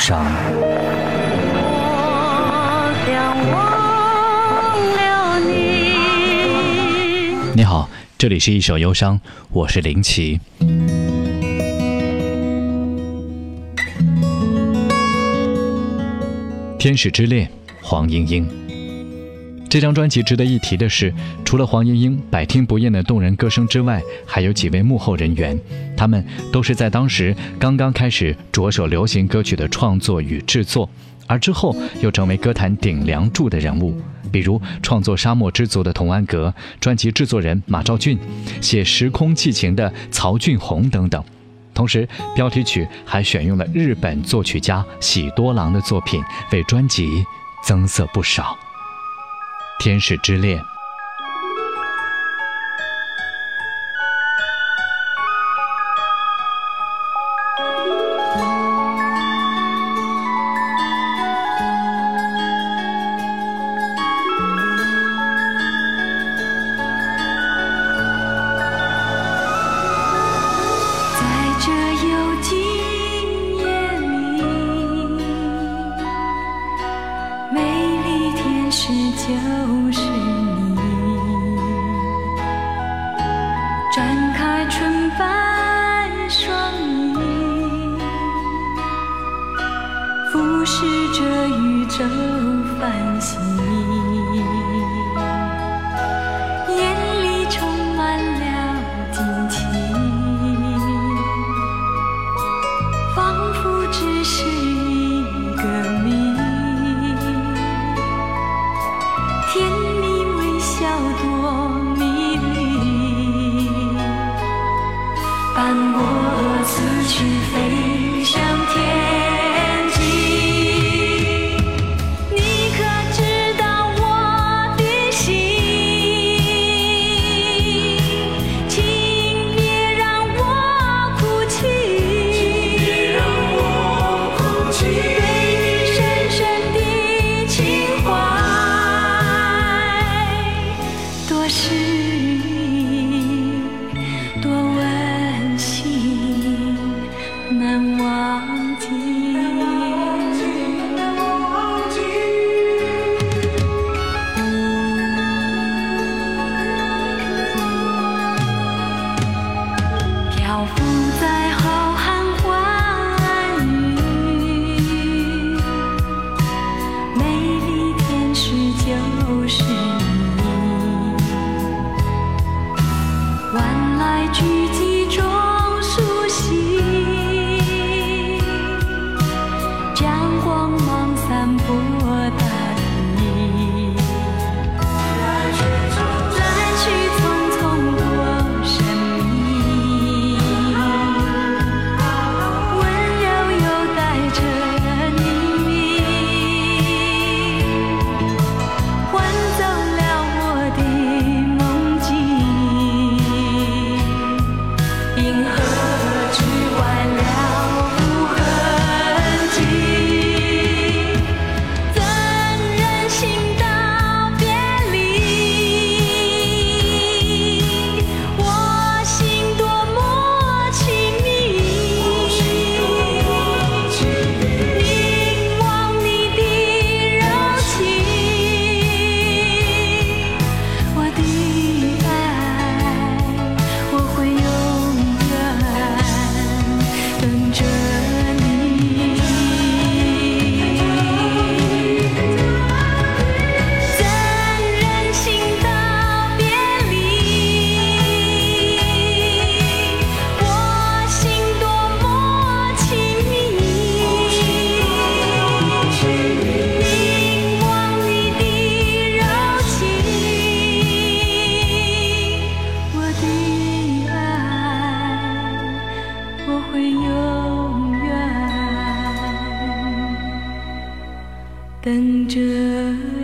伤。我想忘了你。你好，这里是一首忧伤，我是林奇。天使之恋，黄莺莺。这张专辑值得一提的是，除了黄莺莺百听不厌的动人歌声之外，还有几位幕后人员，他们都是在当时刚刚开始着手流行歌曲的创作与制作，而之后又成为歌坛顶梁柱的人物，比如创作《沙漠之族》的童安格，专辑制作人马兆骏，写《时空寄情》的曹俊宏等等。同时，标题曲还选用了日本作曲家喜多郎的作品，为专辑增色不少。天使之恋。等着。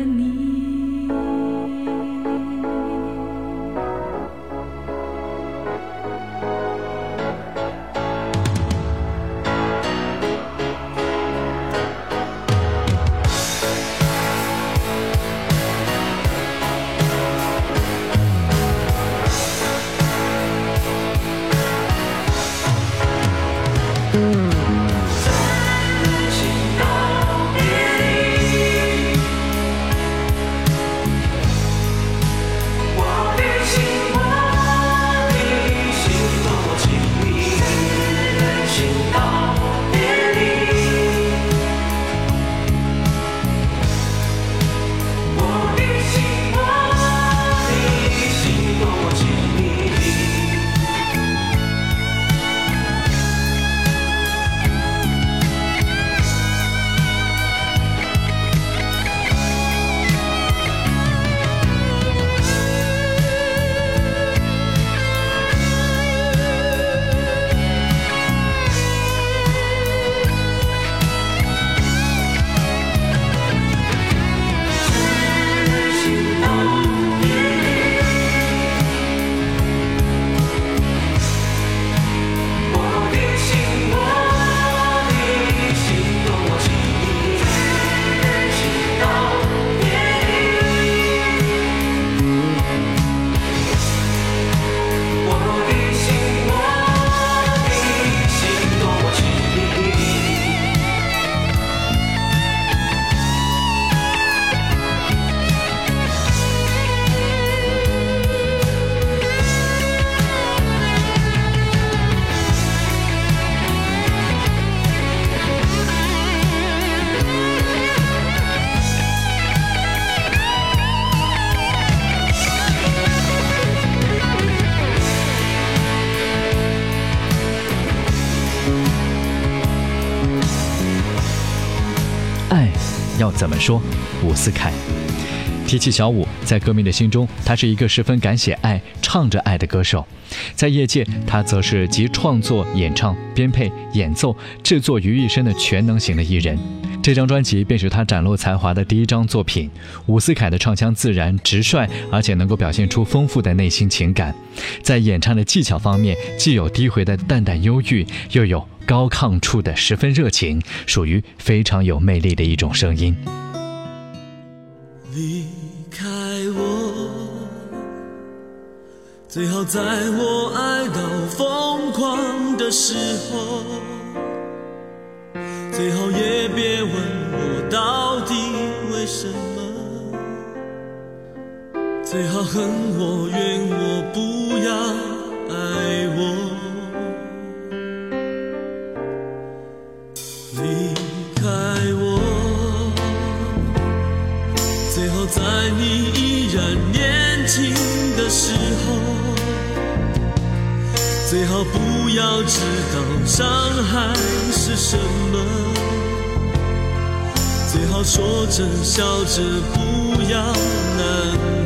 怎么说？伍思凯。提起小伍，在歌迷的心中，他是一个十分敢写爱、唱着爱的歌手；在业界，他则是集创作、演唱、编配、演奏、制作于一身的全能型的艺人。这张专辑便是他展露才华的第一张作品。伍思凯的唱腔自然直率，而且能够表现出丰富的内心情感。在演唱的技巧方面，既有低回的淡淡忧郁，又有高亢处的十分热情，属于非常有魅力的一种声音。离开我，最好在我爱到疯狂的时候，最好也别问我到底为什么，最好恨我怨我不要爱要知道伤害是什么，最好说着笑着不要难过，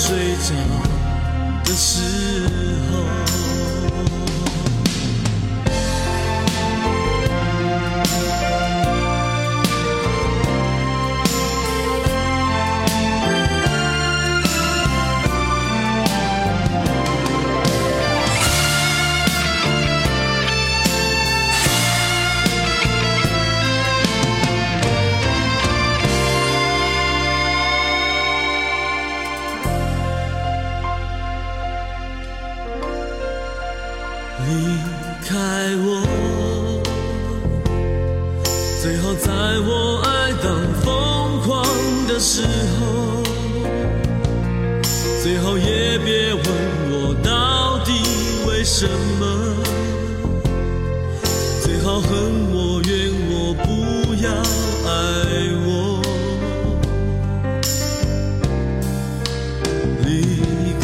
睡着的时候。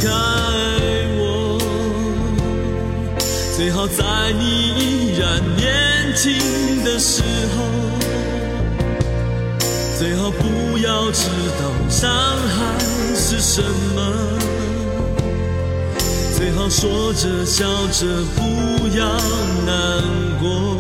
开我。最好在你依然年轻的时候，最好不要知道伤害是什么。最好说着笑着，不要难过。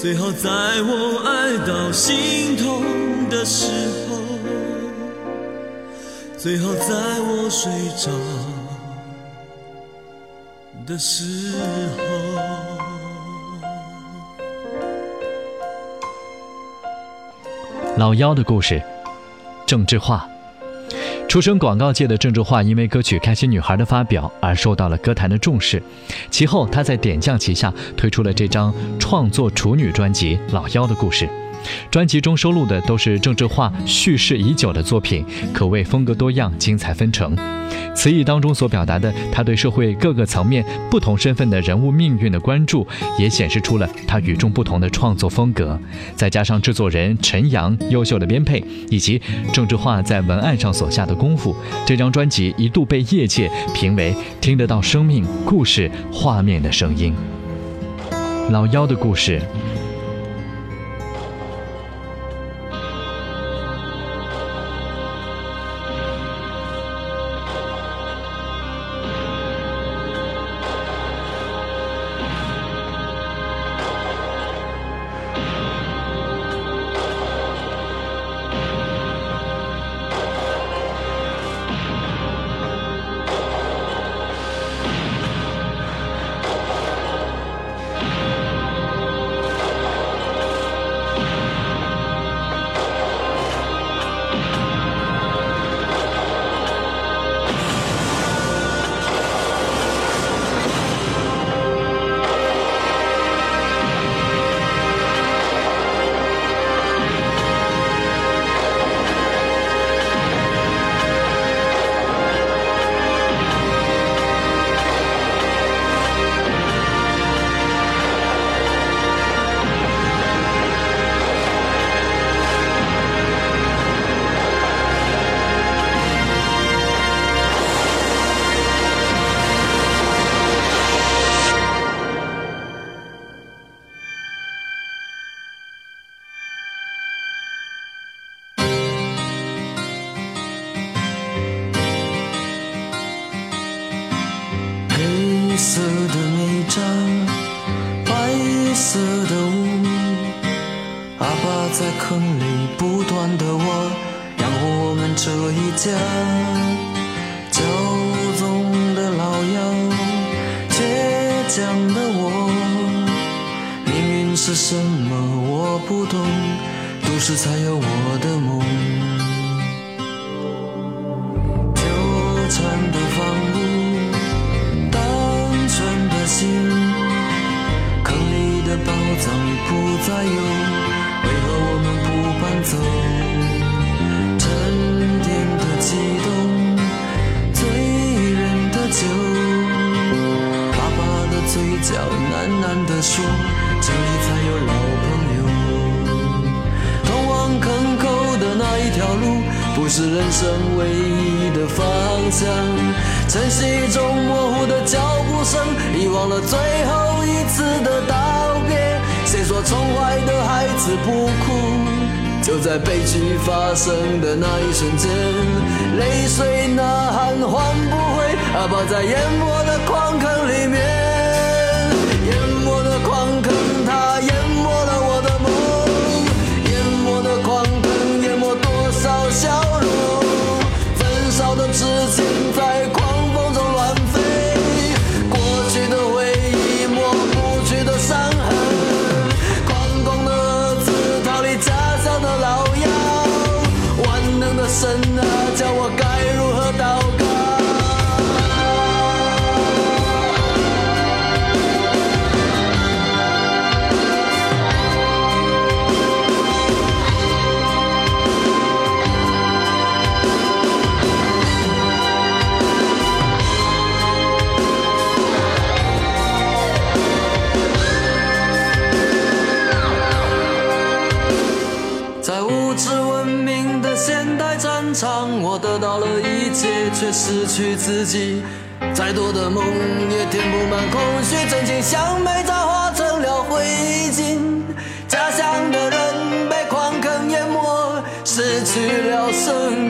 最好在我爱到心痛的时候，最好在我睡着的时候。老幺的故事，郑智化。出身广告界的郑智化，因为歌曲《开心女孩》的发表而受到了歌坛的重视。其后，他在点将旗下推出了这张创作处女专辑《老妖的故事》。专辑中收录的都是郑智化蓄势已久的作品，可谓风格多样、精彩纷呈。词意当中所表达的他对社会各个层面、不同身份的人物命运的关注，也显示出了他与众不同的创作风格。再加上制作人陈阳优秀的编配，以及郑智化在文案上所下的功夫，这张专辑一度被业界评为听得到生命故事画面的声音。老妖的故事。不断的挖，养活我们这一家。骄纵的老妖，倔强的我，命运是什么我不懂，都市才有我的梦。纠缠的房屋，单纯的心，坑里的宝藏已不再有。为何我们走，沉淀的激动，醉人的酒。爸爸的嘴角喃喃地说：“这里才有老朋友。”通往坑口的那一条路，不是人生唯一的方向。晨曦中模糊的脚步声，遗忘了最后一次的道别。谁说宠坏的孩子不哭？就在悲剧发生的那一瞬间，泪水呐喊唤不回，阿爸在淹没的矿坑里面，去自己。再多的梦也填不满空虚，曾经像煤渣化成了灰烬。家乡的人被矿坑淹没，失去了生。